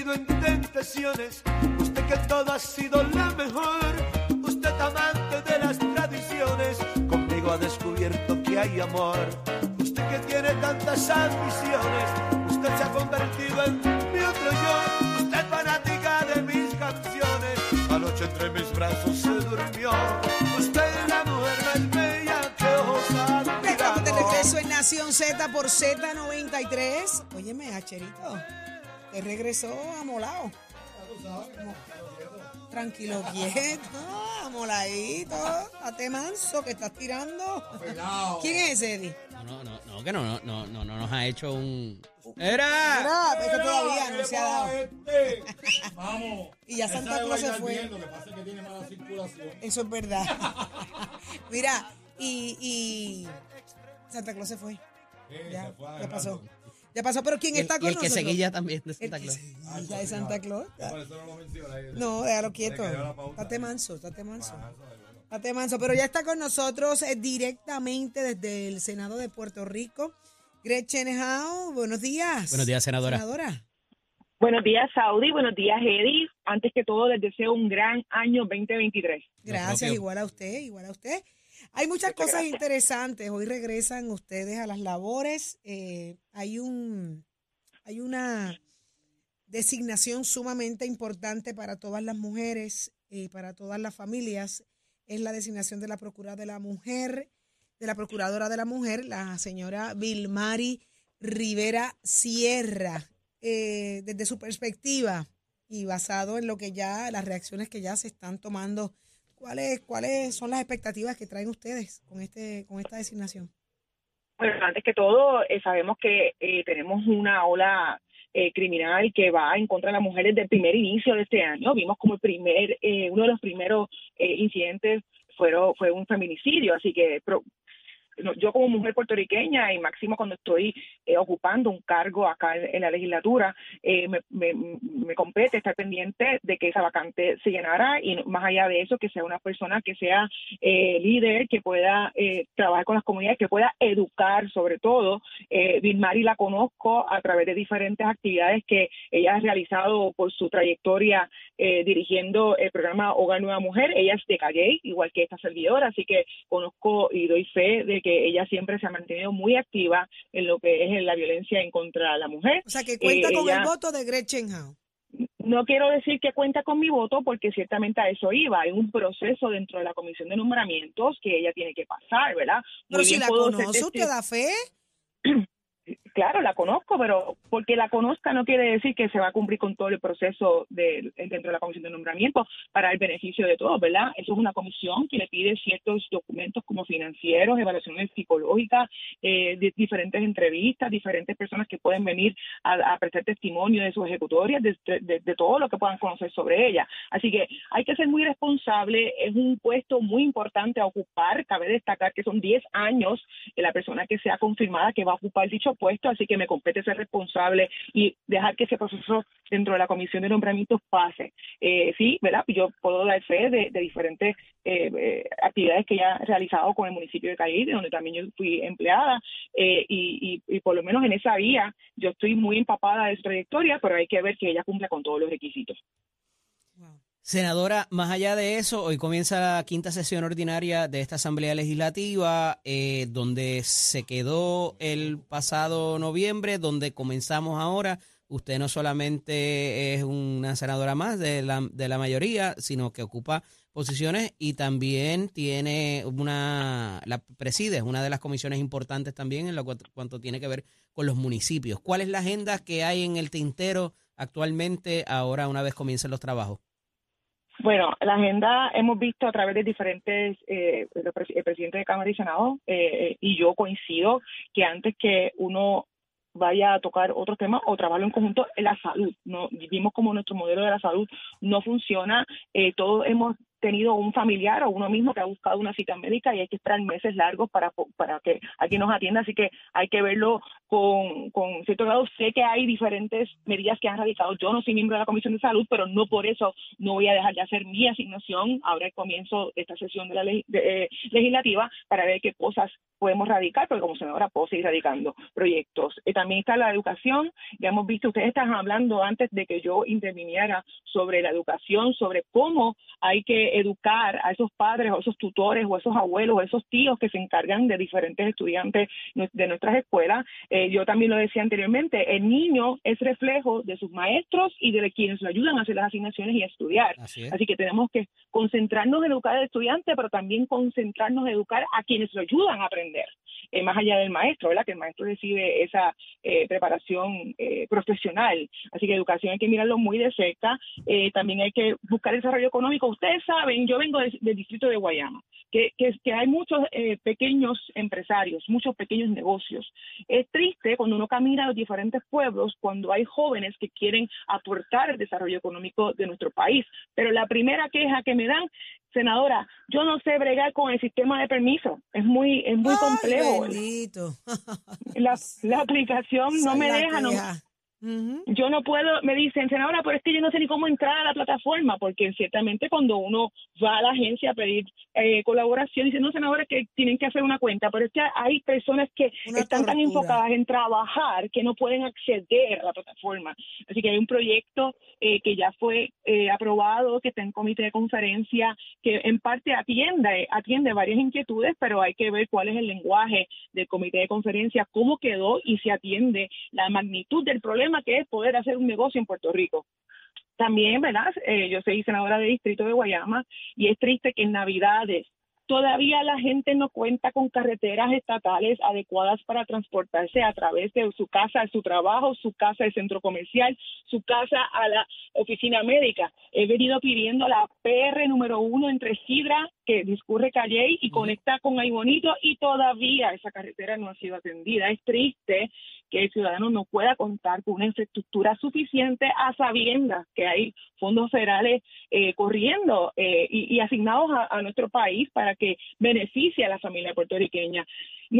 caído en tentaciones, usted que todo ha sido la mejor, usted amante de las tradiciones, conmigo ha descubierto que hay amor. Usted que tiene tantas ambiciones, usted se ha convertido en mi otro yo, usted fanática de mis canciones, anoche entre mis brazos se durmió, usted es la mujer más bella que ojos han Estamos de regreso en Nación Z por Z93. Óyeme, Acherito, te regresó amolado. Tranquilo, quieto, amoladito. Date manso que estás tirando. ¿Quién es ese, Eddie? No, no, no, que no, no, no, no, no nos ha hecho un. ¡Era! Es que todavía no se ha dado. Este. Vamos. Y ya Santa Claus se fue. bien, Lo que pasa es que tiene mala circulación. Eso es verdad. Mira, y, y Santa Claus se fue. Eh, Ya, se fue a ya agarrar. pasó. Ya pasó, pero ¿quién el, está con el que nosotros? seguía también de Santa Claus. seguía de Santa Claus. Por eso no lo menciona ahí. No, déjalo quieto. Date manso, date manso. Ah, eso es bueno. Date manso. Pero ya está con nosotros eh, directamente desde el Senado de Puerto Rico. Gretchen Howe, buenos días. Buenos días, senadora. Senadora. Buenos días, Saudi. Buenos días, Eddie. Antes que todo, les deseo un gran año 2023. Gracias, igual a usted, igual a usted. Hay muchas Muchas cosas gracias. interesantes. Hoy regresan ustedes a las labores. Eh, hay un, hay una designación sumamente importante para todas las mujeres y para todas las familias. Es la designación de la Procuradora de la Mujer, de la Procuradora de la Mujer, la señora Vilmari Rivera Sierra. Eh, desde su perspectiva y basado en lo que ya, las reacciones que ya se están tomando, ¿cuáles, cuáles son las expectativas que traen ustedes con este, con esta designación? Bueno, antes que todo, eh, sabemos que eh, tenemos una ola eh, criminal que va en contra de las mujeres desde el primer inicio de este año. Vimos como el primer, eh, uno de los primeros eh, incidentes fueron, fue un feminicidio, así que yo como mujer puertorriqueña y máximo cuando estoy eh, ocupando un cargo acá en, la legislatura, eh, me, me, me compete estar pendiente de que esa vacante se llenara y más allá de eso, que sea una persona que sea eh, líder, que pueda eh, trabajar con las comunidades, que pueda educar sobre todo. Eh, Vilmari la conozco a través de diferentes actividades que ella ha realizado por su trayectoria eh, dirigiendo el programa Hogar Nueva Mujer. Ella es de Calle, igual que esta servidora, así que conozco y doy fe de que ella siempre se ha mantenido muy activa en lo que es en la violencia en contra de la mujer. O sea, que cuenta Eh, con ella- el voto de Gretchen Howe. No quiero decir que cuenta con mi voto porque ciertamente a eso iba. Hay un proceso dentro de la comisión de nombramientos que ella tiene que pasar, ¿verdad? Pero Muy si la conoce, ¿usted da fe? Claro, la conozco, pero porque la conozca no quiere decir que se va a cumplir con todo el proceso de, dentro de la comisión de nombramiento para el beneficio de todos, ¿verdad? Eso es una comisión que le pide ciertos documentos como financieros, evaluaciones psicológicas, eh, di- diferentes entrevistas, diferentes personas que pueden venir a, prestar testimonio de sus ejecutorias, de, de- de todo lo que puedan conocer sobre ella. Así que hay que ser muy responsable, es un puesto muy importante a ocupar, cabe destacar que son 10 años la persona que sea confirmada que va a ocupar dicho puesto, así que me compete ser responsable y dejar que ese proceso dentro de la comisión de nombramientos pase. Eh, sí, ¿verdad? Yo puedo dar fe de, diferentes eh, eh, actividades que ya he realizado con el municipio de Calle, donde también yo fui empleada, eh, y, y- y por lo menos en esa vía yo estoy muy empapada de su trayectoria, pero hay que ver que ella cumpla con todos los requisitos. Senadora, más allá de eso, hoy comienza la quinta sesión ordinaria de esta Asamblea Legislativa, eh, donde se quedó el pasado noviembre, donde comenzamos ahora. Usted no solamente es una senadora más de la, de la mayoría, sino que ocupa posiciones y también tiene una, la preside, es una de las comisiones importantes también en lo cuanto, cuanto tiene que ver con los municipios. ¿Cuál es la agenda que hay en el tintero actualmente ahora una vez comiencen los trabajos? Bueno, la agenda hemos visto a través de diferentes, eh, el, pres- el presidente de Cámara y Senado eh, y yo coincido que antes que uno vaya a tocar otros temas o trabajarlo en conjunto, la salud. No, vimos como nuestro modelo de la salud no funciona. Eh, todos hemos tenido un familiar o uno mismo que ha buscado una cita médica y hay que esperar meses largos para, para que alguien nos atienda, así que hay que verlo con, con cierto grado. Sé que hay diferentes medidas que han radicado. Yo no soy miembro de la Comisión de Salud, pero no por eso no voy a dejar de hacer mi asignación ahora el comienzo de esta sesión de la de, eh, legislativa para ver qué cosas podemos radicar, porque como senadora puedo seguir radicando proyectos. Eh, también está la educación, ya hemos visto, ustedes estaban hablando antes de que yo interviniera sobre la educación, sobre cómo hay que educar a esos padres o esos tutores o esos abuelos o esos tíos que se encargan de diferentes estudiantes de nuestras escuelas. Eh, yo también lo decía anteriormente, el niño es reflejo de sus maestros y de quienes lo ayudan a hacer las asignaciones y a estudiar. Así, que tenemos que concentrarnos en educar al estudiante, pero también concentrarnos en educar a quienes lo ayudan a aprender. Eh, más allá del maestro, ¿verdad? Que el maestro recibe esa eh, preparación eh, profesional. Así que educación hay que mirarlo muy de cerca. también hay que buscar el desarrollo económico. Ustedes saben, yo vengo del, distrito de Guayama, que, que, que hay muchos pequeños empresarios, muchos pequeños negocios. Es triste cuando uno camina a los diferentes pueblos, cuando hay jóvenes que quieren aportar el desarrollo económico de nuestro país. Pero la primera queja que me dan senadora, yo no sé bregar con el sistema de permiso, es muy es muy complejo. La, la aplicación no me deja, no, yo no puedo, me dicen, senadora, pero es que yo no sé ni cómo entrar a la plataforma, porque ciertamente cuando uno va a la agencia a pedir eh, colaboración, dicen, no, senadora, que tienen que hacer una cuenta, pero es que hay personas que están tan enfocadas en trabajar que no pueden acceder a la plataforma. Así que hay un proyecto eh, que ya fue eh, aprobado, que está en comité de conferencia, que en parte atiende, atiende varias inquietudes, pero hay que ver cuál es el lenguaje del comité de conferencia, cómo quedó y se atiende la magnitud del problema que es poder hacer un negocio en Puerto Rico. También, ¿verdad? Eh, yo soy senadora de distrito de Guayama y es triste que en Navidades todavía la gente no cuenta con carreteras estatales adecuadas para transportarse a través de su casa a su trabajo, su casa al centro comercial, su casa a la oficina médica. He venido pidiendo la PR número uno entre Sidra, que discurre Calle y conecta con Aybonito, y todavía esa carretera no ha sido atendida. Es triste que el ciudadano no pueda contar con una infraestructura suficiente a sabiendas que hay fondos federales eh, corriendo eh, y, asignados a, nuestro país para que beneficie a la familia puertorriqueña.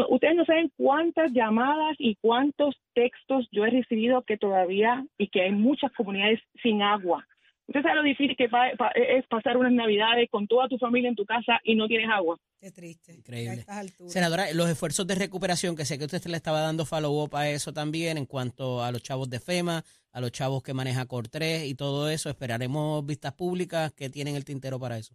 ustedes no saben cuántas llamadas y cuántos textos yo he recibido que todavía y que hay muchas comunidades sin agua Usted sabe lo difícil que es pasar unas navidades con toda tu familia en tu casa y no tienes agua. Qué triste. Increíble. Senadora, los esfuerzos de recuperación, que sé que usted le estaba dando follow-up a eso también en cuanto a los chavos de FEMA, a los chavos que maneja Cortres y todo eso, esperaremos vistas públicas que tienen el tintero para eso.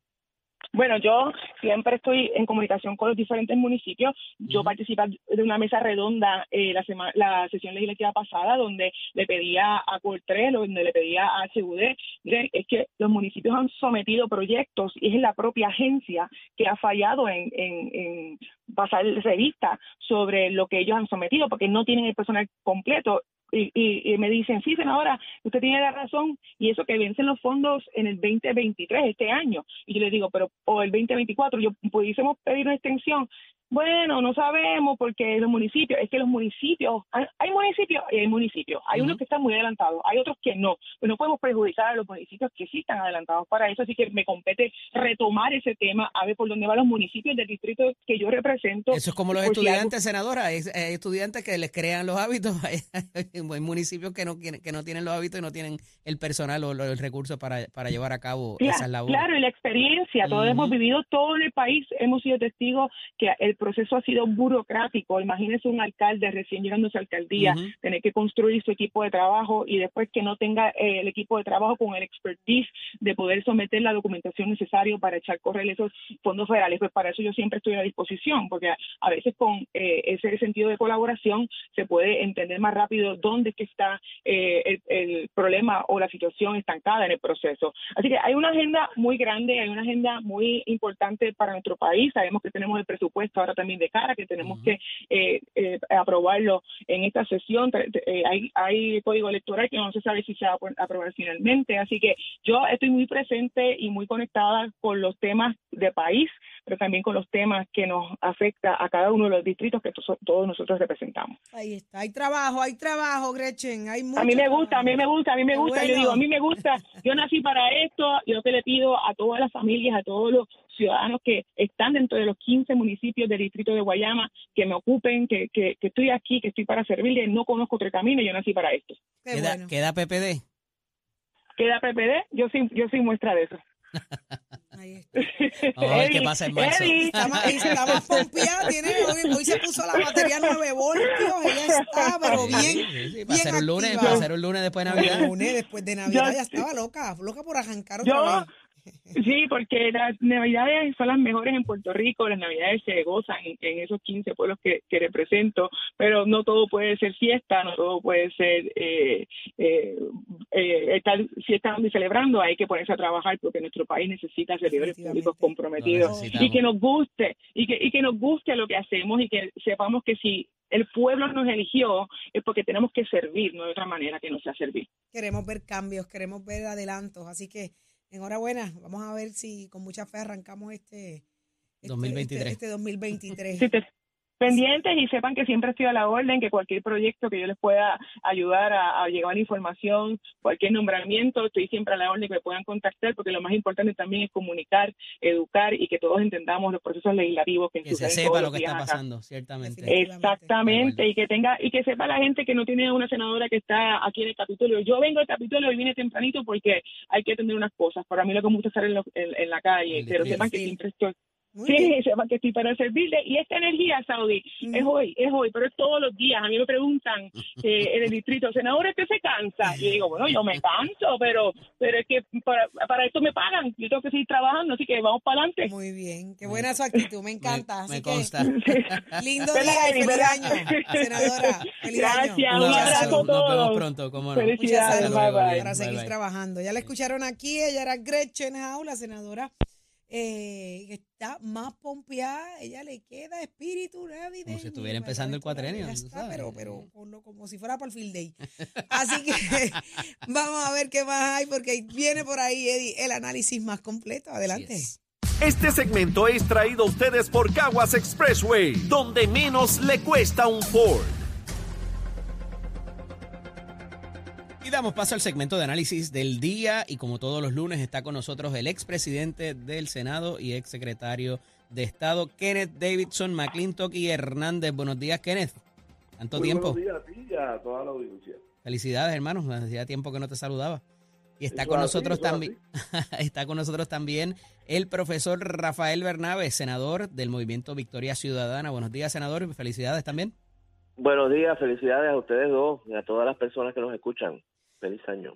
Bueno, yo siempre estoy en comunicación con los diferentes municipios. Yo participé de una mesa redonda eh, la, la sesión legislativa pasada donde le pedía a Cortrel, donde le pedía a HUD, es que los municipios han sometido proyectos y es la propia agencia que ha fallado en, en, en pasar revista sobre lo que ellos han sometido porque no tienen el personal completo y, me dicen, sí, senadora, usted tiene la razón, y eso que vencen los fondos en el 2023, este año. Y yo le digo, pero, o el 2024, yo pudiésemos pedir una extensión. Bueno, no sabemos porque los municipios, es que los municipios, hay municipios y hay municipios, hay unos que están muy adelantados, hay otros que no, pues no podemos perjudicar a los municipios que sí están adelantados para eso, así que me compete retomar ese tema, a ver por dónde van los municipios del distrito que yo represento. Eso es como los estudiantes, senadora, hay, estudiantes que les crean los hábitos, hay, municipios que no, que no tienen los hábitos y no tienen el personal o el recurso para, para llevar a cabo esas labores. Claro, y la experiencia, todos hemos vivido, todo el país hemos sido testigos que el el proceso ha sido burocrático. Imagínese un alcalde recién llegando a su alcaldía, tener que construir su equipo de trabajo y después que no tenga eh, el equipo de trabajo con el expertise de poder someter la documentación necesaria para echar correr esos fondos federales. Pues para eso yo siempre estoy a disposición, porque a, veces con eh, ese sentido de colaboración se puede entender más rápido dónde es que está eh, el, el problema o la situación estancada en el proceso. Así que hay una agenda muy grande, hay una agenda muy importante para nuestro país. Sabemos que tenemos el presupuesto ahora también de cara, que tenemos que eh, eh, aprobarlo en esta sesión. Eh, hay, hay código electoral que no se sabe si se va a aprobar finalmente. Así que yo estoy muy presente y muy conectada con los temas de país pero también con los temas que nos afecta a cada uno de los distritos que to- todos nosotros representamos. Ahí está. Hay trabajo, hay trabajo, Gretchen. Hay mucho A mí me gusta, a mí me gusta, a mí me gusta. Yo bueno. digo, a mí me gusta. Yo nací para esto. Yo te le pido a todas las familias, a todos los ciudadanos que están dentro de los 15 municipios del distrito de Guayama, que me ocupen, que, que, que estoy aquí, que estoy para servirles. No conozco otro camino. Yo nací para esto. Qué ¿Queda, bueno. queda PPD? ¿Queda PPD? Yo soy, yo soy muestra de eso. Ahí está. Vamos a ver qué pasa en marzo. Eddie. Más pompeada, tiene, hoy, hoy se puso la batería 9 voltios, ella está, pero bien, Sí, sí, sí, para bien hacer un lunes, para hacer un lunes después de Navidad. lunes después de Navidad Yo- ya estaba loca, loca por arrancar otra Yo, vez. Sí, porque las navidades son las mejores en Puerto Rico, las navidades se gozan en, en esos 15 pueblos que, que represento, pero no todo puede ser fiesta, no todo puede ser eh, eh, eh, estar fiesta y celebrando, hay que ponerse a trabajar porque nuestro país necesita servidores públicos comprometidos y que nos guste, y que, y que nos guste lo que hacemos y que sepamos que si el pueblo nos eligió es porque tenemos que servir, no de otra manera que no sea servir. Queremos ver cambios, queremos ver adelantos, así que enhorabuena, vamos a ver si con mucha fe arrancamos este, este 2023. Este, este 2023. Sí, te- pendientes y sepan que siempre estoy a la orden, que cualquier proyecto que yo les pueda ayudar a, a llevar información, cualquier nombramiento, estoy siempre a la orden que me puedan contactar, porque lo más importante también es comunicar, educar y que todos entendamos los procesos legislativos que, Que se sepa lo que está acá. pasando, ciertamente. Exactamente, y que tenga y que sepa la gente que no tiene una senadora que está aquí en el Capitolio. Yo vengo al Capitolio y vine tempranito porque hay que atender unas cosas. Para mí lo que me gusta es estar en, lo- en- en la calle, El pero sepan que siempre estoy Muy Sí, bien. que estoy para servirle. Y esta energía, Saudi, Mm. es hoy, es hoy, pero es todos los días. A mí me preguntan eh, en el distrito, senador, ¿usted se cansa? Y yo digo, bueno, yo me canso, pero pero es que para, para esto me pagan. Yo tengo que seguir trabajando, así que vamos para adelante. Muy bien, qué buena su actitud, me encanta. Me, así me consta. lindo ¿Verdad, día año, senadora. Feliz Gracias, año. Un abrazo a Nos vemos todos. pronto, cómo no. Felicidades, bye, bye. para bye, seguir bye. trabajando. Ya la escucharon aquí, ella era Gretchen Howe, la senadora eh, está más pompeada, ella le queda espíritu navideño. Como si estuviera empezando el cuatrenio, está, sabes. pero, pero como si fuera para el field day. Así que vamos a ver qué más hay, porque viene por ahí, Eddie, el análisis más completo. Adelante. Este segmento es traído a ustedes por Caguas Expressway, donde menos le cuesta un Ford. Damos paso al segmento de análisis del día y como todos los lunes está con nosotros el expresidente del Senado y exsecretario de Estado, Kenneth Davidson, McClintock y Hernández. Buenos días, Kenneth. Tanto Muy tiempo. Buenos días a ti y a toda la audiencia. Felicidades, hermanos. Hacía tiempo que no te saludaba. Y está Eso con nosotros también está con nosotros también el profesor Rafael Bernabe, senador del Movimiento Victoria Ciudadana. Buenos días, senador, y felicidades también. Buenos días, felicidades a ustedes dos y a todas las personas que nos escuchan.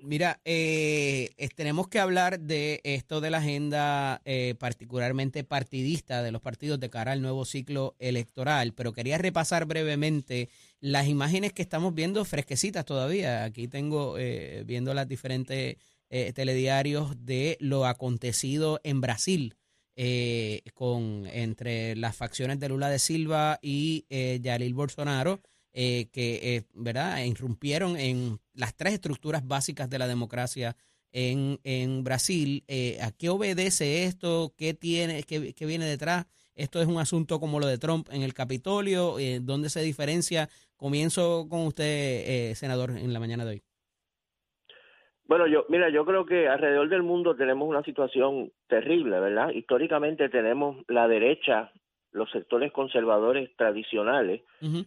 Mira, eh, tenemos que hablar de esto de la agenda eh, particularmente partidista de los partidos de cara al nuevo ciclo electoral, pero quería repasar brevemente las imágenes que estamos viendo fresquecitas todavía. Aquí tengo eh, viendo las diferentes eh, telediarios de lo acontecido en Brasil. eh, con entre las facciones de Lula de Silva y eh, Jair Bolsonaro, eh, que eh, verdad irrumpieron en las tres estructuras básicas de la democracia en, en Brasil. Eh, ¿A qué obedece esto? ¿Qué tiene? Qué, qué viene detrás? Esto es un asunto como lo de Trump en el Capitolio. Eh, ¿Dónde se diferencia? Comienzo con usted, eh, senador, en la mañana de hoy. Bueno, yo, mira, yo creo que alrededor del mundo tenemos una situación terrible, ¿verdad? Históricamente tenemos la derecha, los sectores conservadores tradicionales,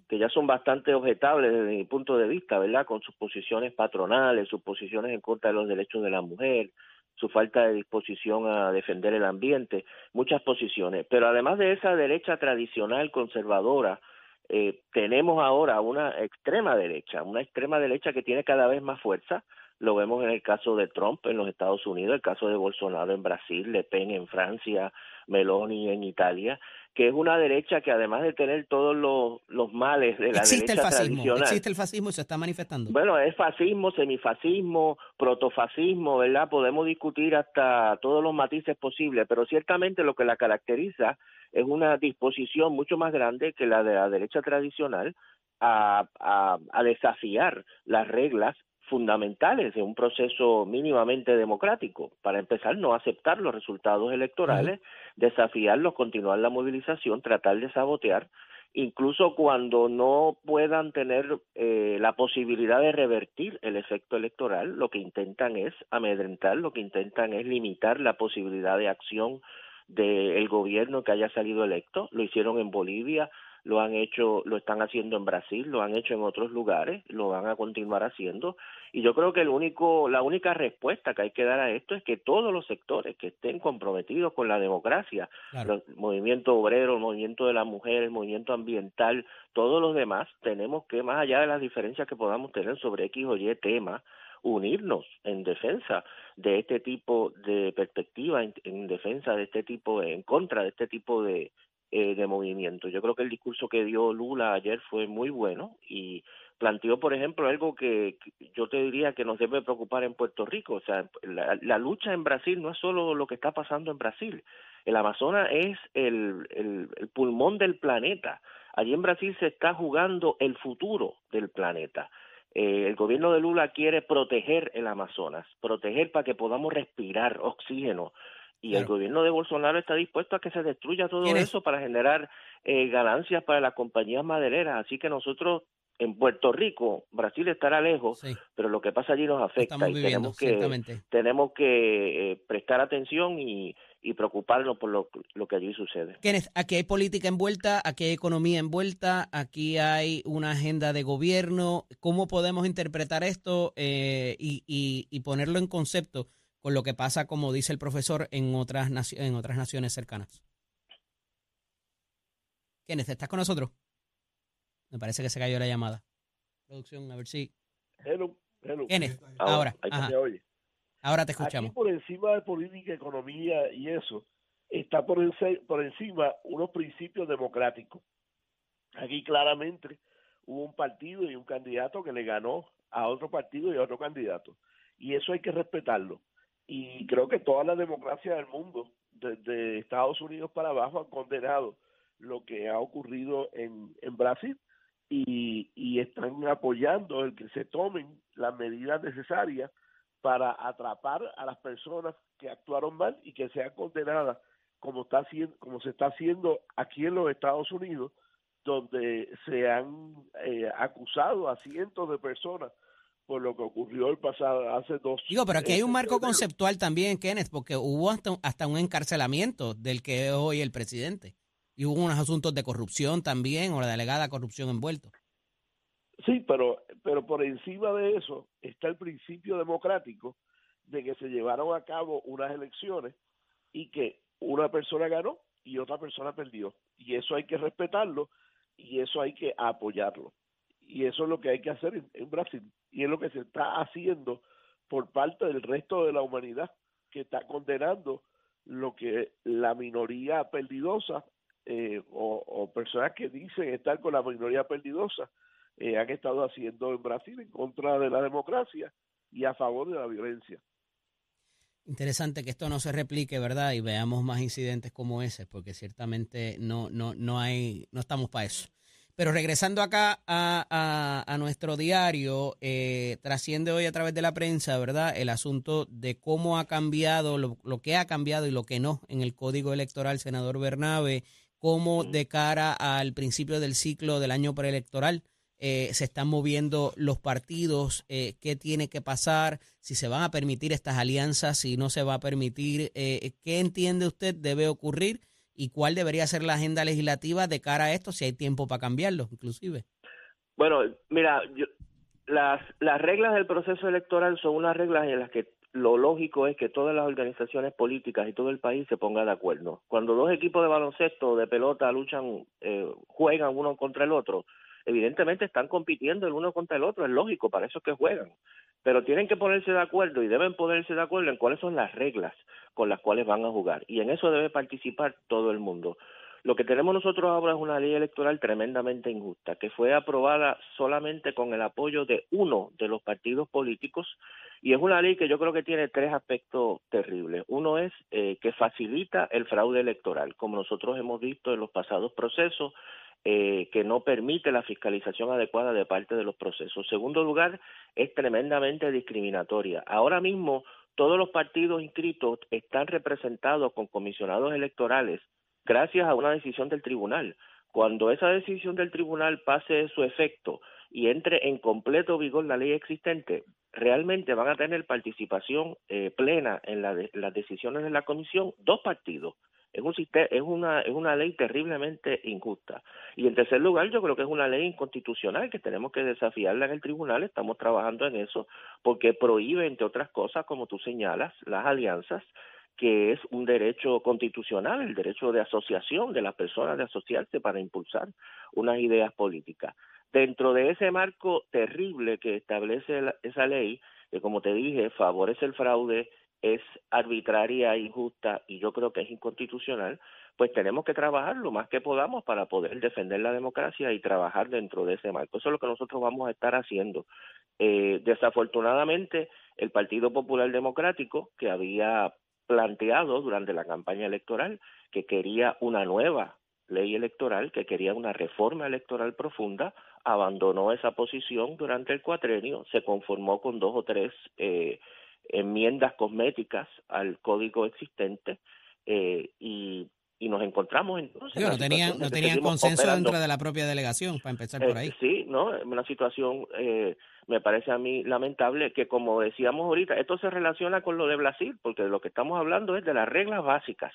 que ya son bastante objetables desde mi punto de vista, ¿verdad? Con sus posiciones patronales, sus posiciones en contra de los derechos de la mujer, su falta de disposición a defender el ambiente, muchas posiciones. Pero además de esa derecha tradicional conservadora, eh, tenemos ahora una extrema derecha, una extrema derecha que tiene cada vez más fuerza. Lo vemos en el caso de Trump en los Estados Unidos, el caso de Bolsonaro en Brasil, Le Pen en Francia, Meloni en Italia, que es una derecha que además de tener todos los, los males de la Existe el derecha fascismo. tradicional, Existe el fascismo y se está manifestando. bueno, es fascismo, semifascismo, protofascismo, ¿verdad? Podemos discutir hasta todos los matices posibles, pero ciertamente lo que la caracteriza es una disposición mucho más grande que la de la derecha tradicional a, a, a desafiar las reglas fundamentales de un proceso mínimamente democrático. Para empezar, no aceptar los resultados electorales, desafiarlos, continuar la movilización, tratar de sabotear, incluso cuando no puedan tener eh, la posibilidad de revertir el efecto electoral, lo que intentan es amedrentar, lo que intentan es limitar la posibilidad de acción del gobierno que haya salido electo. Lo hicieron en Bolivia, lo han hecho, lo están haciendo en Brasil, lo han hecho en otros lugares, lo van a continuar haciendo. Y yo creo que el único, la única respuesta que hay que dar a esto es que todos los sectores que estén comprometidos con la democracia, el movimiento obrero, el movimiento de la mujer, el movimiento ambiental, todos los demás, tenemos que, más allá de las diferencias que podamos tener sobre X o Y tema, unirnos en defensa de este tipo de perspectiva, en defensa de este tipo, en contra de este tipo de, eh, de movimiento. Yo creo que el discurso que dio Lula ayer fue muy bueno y planteó, por ejemplo, algo que, yo te diría que nos debe preocupar en Puerto Rico. O sea, la, lucha en Brasil no es solo lo que está pasando en Brasil. El Amazonas es el, el, pulmón del planeta. Allí en Brasil se está jugando el futuro del planeta. Eh, el gobierno de Lula quiere proteger el Amazonas, proteger para que podamos respirar oxígeno, y el gobierno de Bolsonaro está dispuesto a que se destruya todo eso para generar eh, ganancias para las compañías madereras. Así que nosotros en Puerto Rico, Brasil estará lejos, pero lo que pasa allí nos afecta y tenemos que, tenemos que eh, prestar atención y, preocuparnos por lo, lo, que allí sucede. Kenneth, aquí hay política envuelta, aquí hay economía envuelta, aquí hay una agenda de gobierno. ¿Cómo podemos interpretar esto eh, y, y, y ponerlo en concepto? Con lo que pasa, como dice el profesor, en otras, en otras naciones cercanas. ¿Quiénes? ¿Estás con nosotros? Me parece que se cayó la llamada. Producción, a ver si. Hello, hello. Ahora. Ahora te escuchamos. Aquí por encima de política, economía y eso, está por, por encima unos principios democráticos. Aquí claramente hubo un partido y un candidato que le ganó a otro partido y a otro candidato. Y eso hay que respetarlo y creo que toda la democracia del mundo, desde Estados Unidos para abajo, han condenado lo que ha ocurrido en, Brasil y, y están apoyando el que se tomen las medidas necesarias para atrapar a las personas que actuaron mal y que sean condenadas como está haciendo, como se está haciendo aquí en los Estados Unidos donde se han eh, acusado a cientos de personas por lo que ocurrió el pasado hace dos. Digo, pero aquí hay un marco conceptual también, Kenneth, porque hubo hasta, hasta un encarcelamiento del que es hoy el presidente. Y hubo unos asuntos de corrupción también, o la delegada corrupción envuelto. Sí, pero, pero por encima de eso está el principio democrático de que se llevaron a cabo unas elecciones y que una persona ganó y otra persona perdió. Y eso hay que respetarlo y eso hay que apoyarlo. Y eso es lo que hay que hacer en Brasil y es lo que se está haciendo por parte del resto de la humanidad que está condenando lo que la minoría perdidosa eh, o, personas que dicen estar con la minoría perdidosa eh, han estado haciendo en Brasil en contra de la democracia y a favor de la violencia. Interesante que esto no se replique, ¿verdad? Y veamos más incidentes como ese, porque ciertamente no, no, no hay, no estamos para eso. Pero regresando acá a, nuestro diario, eh, trasciende hoy a través de la prensa, ¿verdad? El asunto de cómo ha cambiado, lo, que ha cambiado y lo que no en el código electoral, senador Bernabe, cómo de cara al principio del ciclo del año preelectoral eh, se están moviendo los partidos, eh, qué tiene que pasar, si se van a permitir estas alianzas, si no se va a permitir, qué entiende usted debe ocurrir y cuál debería ser la agenda legislativa de cara a esto, si hay tiempo para cambiarlo, inclusive. Bueno, mira, las, las reglas del proceso electoral son unas reglas en las que lo lógico es que todas las organizaciones políticas y todo el país se pongan de acuerdo. Cuando dos equipos de baloncesto o de pelota luchan, eh, juegan uno contra el otro, evidentemente están compitiendo el uno contra el otro, es lógico, para eso es que juegan. Pero tienen que ponerse de acuerdo y deben ponerse de acuerdo en cuáles son las reglas con las cuales van a jugar. Y en eso debe participar todo el mundo. Lo que tenemos nosotros ahora es una ley electoral tremendamente injusta, que fue aprobada solamente con el apoyo de uno de los partidos políticos y es una ley que yo creo que tiene tres aspectos terribles. Uno es eh, que facilita el fraude electoral, como nosotros hemos visto en los pasados procesos, eh, que no permite la fiscalización adecuada de parte de los procesos. Segundo lugar, es tremendamente discriminatoria. Ahora mismo todos los partidos inscritos están representados con comisionados electorales gracias a una decisión del tribunal. Cuando esa decisión del tribunal pase su efecto y entre en completo vigor la ley existente, realmente van a tener participación eh, plena en la las decisiones de la comisión dos partidos. Es, un, es, una, es una ley terriblemente injusta. Y en tercer lugar, yo creo que es una ley inconstitucional que tenemos que desafiarla en el tribunal. Estamos trabajando en eso porque prohíbe, entre otras cosas, como tú señalas, las alianzas que es un derecho constitucional, el derecho de asociación de las personas de asociarse para impulsar unas ideas políticas. Dentro de ese marco terrible que establece esa ley, que como te dije, favorece el fraude, es arbitraria, injusta y yo creo que es inconstitucional, pues tenemos que trabajar lo más que podamos para poder defender la democracia y trabajar dentro de ese marco. Eso es lo que nosotros vamos a estar haciendo. Eh, desafortunadamente, el Partido Popular Democrático, que había planteado durante la campaña electoral que quería una nueva ley electoral, que quería una reforma electoral profunda, abandonó esa posición durante el cuatrenio, se conformó con dos o tres eh, enmiendas cosméticas al código existente eh, y, y, nos encontramos entonces. no tenían, no tenían consenso dentro de la propia delegación, para empezar por eh, ahí. sí, ¿no? Una situación, eh, me parece a mí lamentable, que como decíamos ahorita, esto se relaciona con lo de Brasil, porque de lo que estamos hablando es de las reglas básicas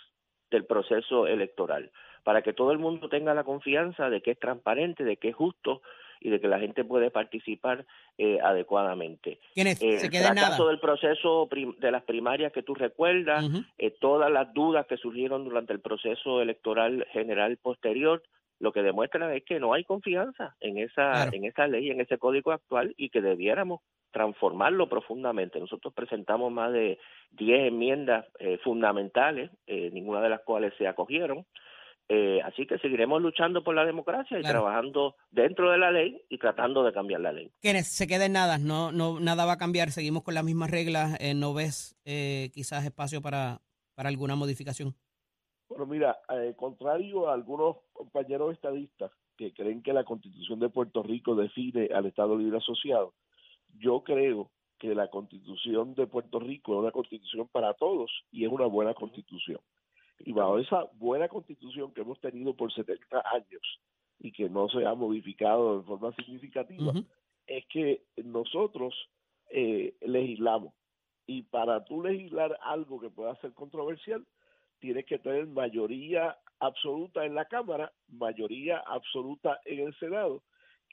del proceso electoral, para que todo el mundo tenga la confianza de que es transparente, de que es justo y de que la gente puede participar eh, adecuadamente. ¿Quiénes? Eh, ¿Se queda el nada? caso del proceso de las primarias que tú recuerdas, eh, todas las dudas que surgieron durante el proceso electoral general posterior, lo que demuestran es que no hay confianza en esa en esa ley, en ese código actual y que debiéramos transformarlo profundamente. Nosotros presentamos más de 10 enmiendas eh, fundamentales, eh, ninguna de las cuales se acogieron. Eh, así que seguiremos luchando por la democracia y Claro. trabajando dentro de la ley y tratando de cambiar la ley. ¿Quiénes? Se queden nada, no, no, nada va a cambiar, seguimos con las mismas reglas, eh, no ves eh, quizás espacio para, para alguna modificación. Bueno, mira, eh, contrario a algunos compañeros estadistas que creen que la Constitución de Puerto Rico define al Estado Libre Asociado, yo creo que la Constitución de Puerto Rico es una Constitución para todos y es una buena Constitución. Y bajo esa buena Constitución que hemos tenido por 70 años y que no se ha modificado de forma significativa, es que nosotros eh, legislamos. Y para tú legislar algo que pueda ser controversial, tienes que tener mayoría absoluta en la Cámara, mayoría absoluta en el Senado,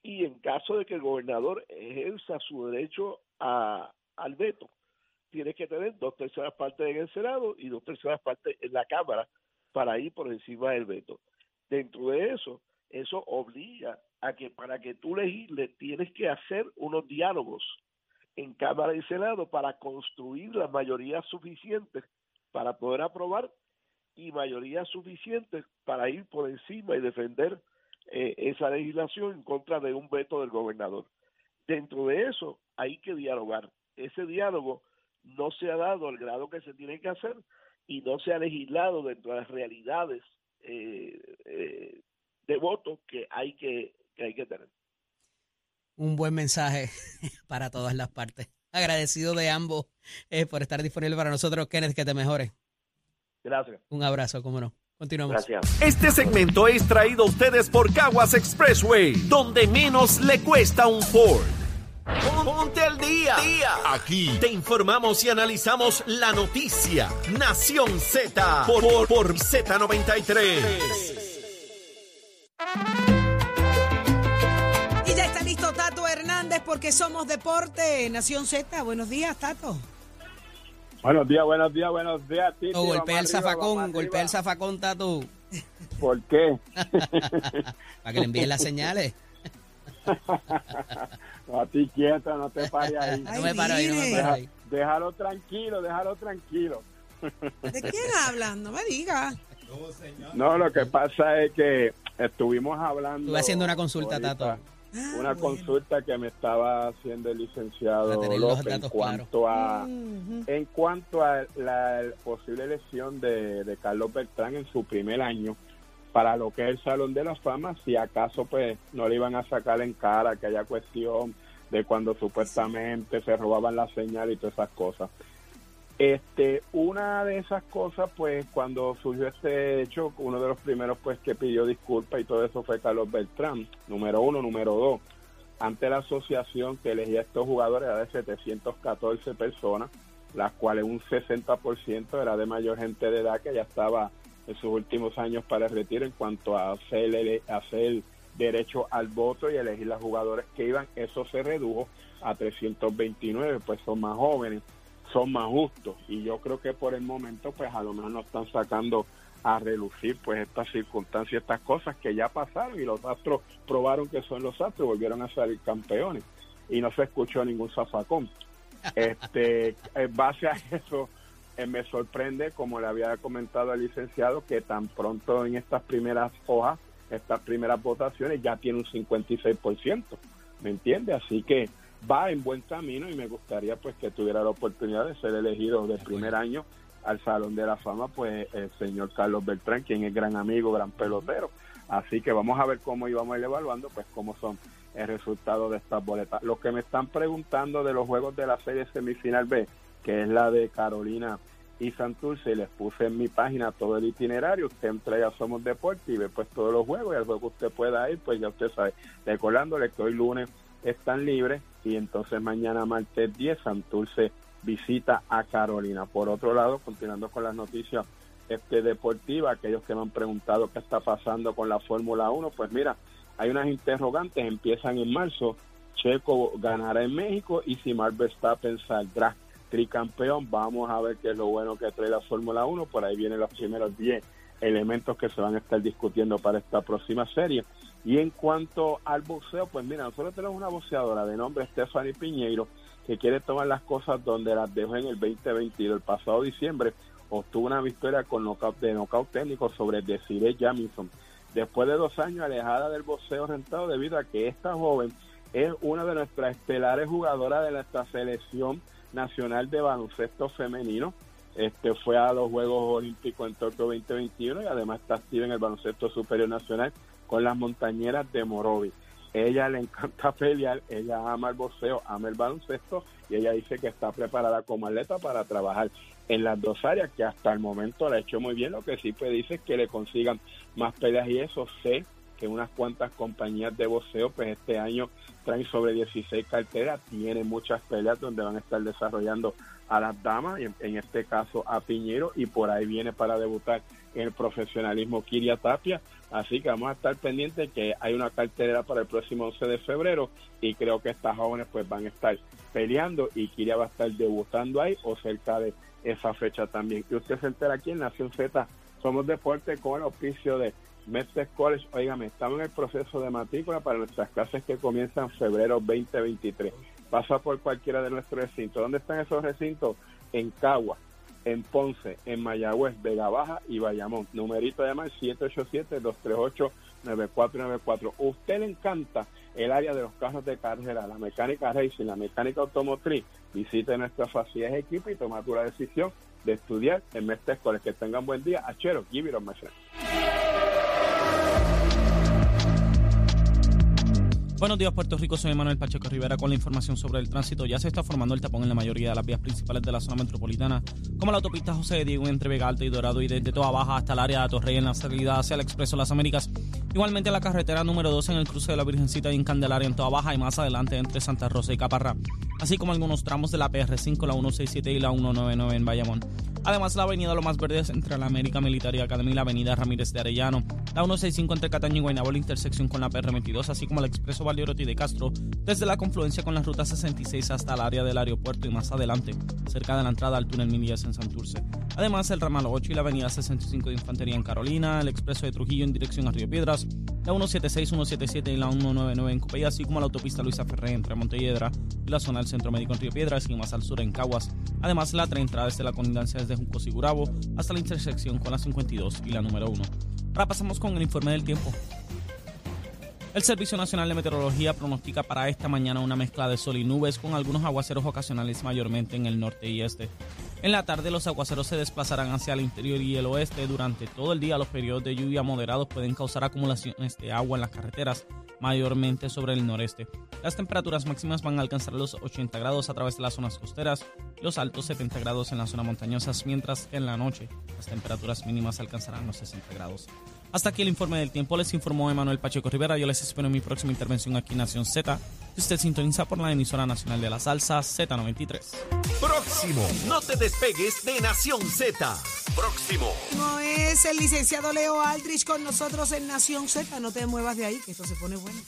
y en caso de que el gobernador ejerza su derecho a, al veto, tienes que tener dos terceras partes en el Senado y dos terceras partes en la Cámara para ir por encima del veto. Dentro de eso, eso obliga a que para que tú legisles tienes que hacer unos diálogos en Cámara y Senado para construir las mayorías suficientes para poder aprobar y mayorías suficientes para ir por encima y defender eh, esa legislación en contra de un veto del gobernador. Dentro de eso hay que dialogar. Ese diálogo no se ha dado al grado que se tiene que hacer y no se ha legislado dentro de las realidades eh, eh, de voto que hay que, que hay que tener. Un buen mensaje para todas las partes. Agradecido de ambos eh, por estar disponible para nosotros. Kenneth, que te mejore. Gracias. Un abrazo, cómo no. Continuamos. Gracias. Este segmento es traído a ustedes por Caguas Expressway, donde menos le cuesta un Ford. Ponte al día. Aquí te informamos y analizamos la noticia. Nación Z por, por, por Z93. Y ya está listo Tato Hernández porque somos deporte. Nación Z, buenos días, Tato. Buenos días, buenos días, buenos días, Titi. Oh, golpea el arriba, zafacón, golpea el zafacón, Tato, ¿Por qué? para que le envíen las señales. No, a ti quieto, no te pares ahí. No me paro ahí, no me paro ahí. déjalo tranquilo, déjalo tranquilo. ¿De quién hablan? No me diga. No, lo que pasa es que estuvimos hablando. Estuve haciendo una consulta, ahorita, Tato. Ah, Una bueno. consulta que me estaba haciendo el licenciado López en datos cuanto a Ujú. en cuanto a la posible elección de, de Carlos Beltrán en su primer año para lo que es el Salón de la Fama, si acaso pues no le iban a sacar en cara aquella cuestión de cuando supuestamente se robaban la señal y todas esas cosas. Este, una de esas cosas, pues, cuando surgió este hecho, uno de los primeros, pues, que pidió disculpas y todo eso fue Carlos Beltrán, número uno, número dos. Ante la asociación que elegía a estos jugadores era de 714 personas, las cuales un 60% era de mayor gente de edad que ya estaba en sus últimos años para el retiro en cuanto a hacer, hacer derecho al voto y elegir los jugadores que iban, eso se redujo a 329, pues son más jóvenes, son más justos y yo creo que por el momento pues a lo mejor no están sacando a relucir pues estas circunstancias, estas cosas que ya pasaron y los astros probaron que son los astros, volvieron a salir campeones y no se escuchó ningún zafacón. Este, en base a eso, eh, me sorprende, como le había comentado al licenciado, que tan pronto en estas primeras hojas, estas primeras votaciones, ya tiene un 56%, ¿me entiende? Así que va en buen camino y me gustaría pues que tuviera la oportunidad de ser elegido de primer año al Salón de la Fama, pues el señor Carlos Beltrán, quien es gran amigo, gran pelotero. Así que vamos a ver cómo íbamos a ir evaluando, pues cómo son el resultado de estas boletas. Los que me están preguntando de los juegos de la serie semifinal B, que es la de Carolina y Santurce, les puse en mi página todo el itinerario, usted entra a Somos Deporte y ve pues todos los juegos y al juego que usted pueda ir, pues ya usted sabe, recordándole que hoy lunes están libres y entonces mañana martes 10 Santurce visita a Carolina. Por otro lado, continuando con las noticias este, deportivas, aquellos que me han preguntado qué está pasando con la Fórmula 1, pues mira, hay unas interrogantes, empiezan en marzo, Checo ganará en México y si Max Verstappen saldrá tricampeón, vamos a ver qué es lo bueno que trae la Fórmula 1, por ahí vienen los primeros 10 elementos que se van a estar discutiendo para esta próxima serie. Y en cuanto al boxeo, pues mira, nosotros tenemos una boxeadora de nombre Stephanie Piñeiro, que quiere tomar las cosas donde las dejó en el 2022. El pasado diciembre obtuvo una victoria con knockout, de knockout técnico sobre Desiree Jamison. Después de dos años alejada del boxeo rentado debido a que esta joven es una de nuestras estelares jugadoras de nuestra selección nacional de baloncesto femenino. Este fue a los Juegos Olímpicos en Tokio 2021 y además está activa en el baloncesto superior nacional con las montañeras de Morovi ella le encanta pelear, ella ama el boxeo, ama el baloncesto y ella dice que está preparada como atleta para trabajar en las dos áreas que hasta el momento la ha hecho muy bien. Lo que sí pues dice es que le consigan más peleas y eso sé que unas cuantas compañías de boxeo pues este año traen sobre 16 carteras, tienen muchas peleas donde van a estar desarrollando a las damas, en, este caso a Piñero, y por ahí viene para debutar el profesionalismo Kiria Tapia. Así que vamos a estar pendientes que hay una cartera para el próximo 11 de febrero y creo que estas jóvenes pues van a estar peleando y Kiria va a estar debutando ahí o cerca de esa fecha también. Que usted se entera aquí en Nación Z, somos deporte con el oficio de Mestre College. Óigame, estamos en el proceso de matrícula para nuestras clases que comienzan en febrero 2023. Pasa por cualquiera de nuestros recintos. ¿Dónde están esos recintos? En Cagua, en Ponce, en Mayagüez, Vega Baja y Bayamón. Numerito de llamar 787-238-9494. Usted le encanta el área de los carros de carrera, la mecánica racing, la mecánica automotriz. Visite nuestras facilidades de equipo y toma la decisión de estudiar en Mestre Que tengan buen día. Achero, give it on my friend. Buenos días, Puerto Rico. Soy Manuel Pacheco Rivera con la información sobre el tránsito. Ya se está formando el tapón en la mayoría de las vías principales de la zona metropolitana, como la autopista José de Diego entre Vega Alta y Dorado y desde Toa Baja hasta el área de Torrey en la salida hacia el Expreso Las Américas. Igualmente la carretera número 2 en el cruce de la Virgencita y en Candelaria en Toa Baja y más adelante entre Santa Rosa y Caparra, así como algunos tramos de la PR5, la 167 y la 199 en Bayamón. Además, la avenida Lo Más Verdes entre la América Militar y Academia y la avenida Ramírez de Arellano, la 165 entre Cataño y Guaynabo, la intersección con la PR22, así como el expreso Valdeorotti de Castro, desde la confluencia con la ruta 66 hasta el área del aeropuerto y más adelante, cerca de la entrada al túnel Milías en Santurce. Además, el ramal 8 y la avenida 65 de Infantería en Carolina, el expreso de Trujillo en dirección a Río Piedras, la 176, 177 y la 199 en Copey, así como la autopista Luisa Ferré entre Montelledra y la zona del Centro Médico en Río Piedras y más al sur en Caguas. Además, la tren entrada desde la colindancia desde Junco Sigurabo hasta la intersección con la 52 y la número 1. Ahora pasamos con el informe del tiempo. El Servicio Nacional de Meteorología pronostica para esta mañana una mezcla de sol y nubes con algunos aguaceros ocasionales mayormente en el norte y este. En la tarde los aguaceros se desplazarán hacia el interior y el oeste. Durante todo el día los periodos de lluvia moderados pueden causar acumulaciones de agua en las carreteras, mayormente sobre el noreste. Las temperaturas máximas van a alcanzar los 80 grados a través de las zonas costeras, los altos 70 grados en las zonas montañosas, mientras que en la noche las temperaturas mínimas alcanzarán los 60 grados. Hasta aquí el informe del tiempo. Les informó Emanuel Pacheco Rivera. Yo les espero en mi próxima intervención aquí en Nación Z. Si usted sintoniza por la emisora nacional de la salsa Z93. Próximo. No te despegues de Nación Z. Próximo. No es el licenciado Leo Aldrich con nosotros en Nación Z. No te muevas de ahí, que esto se pone bueno.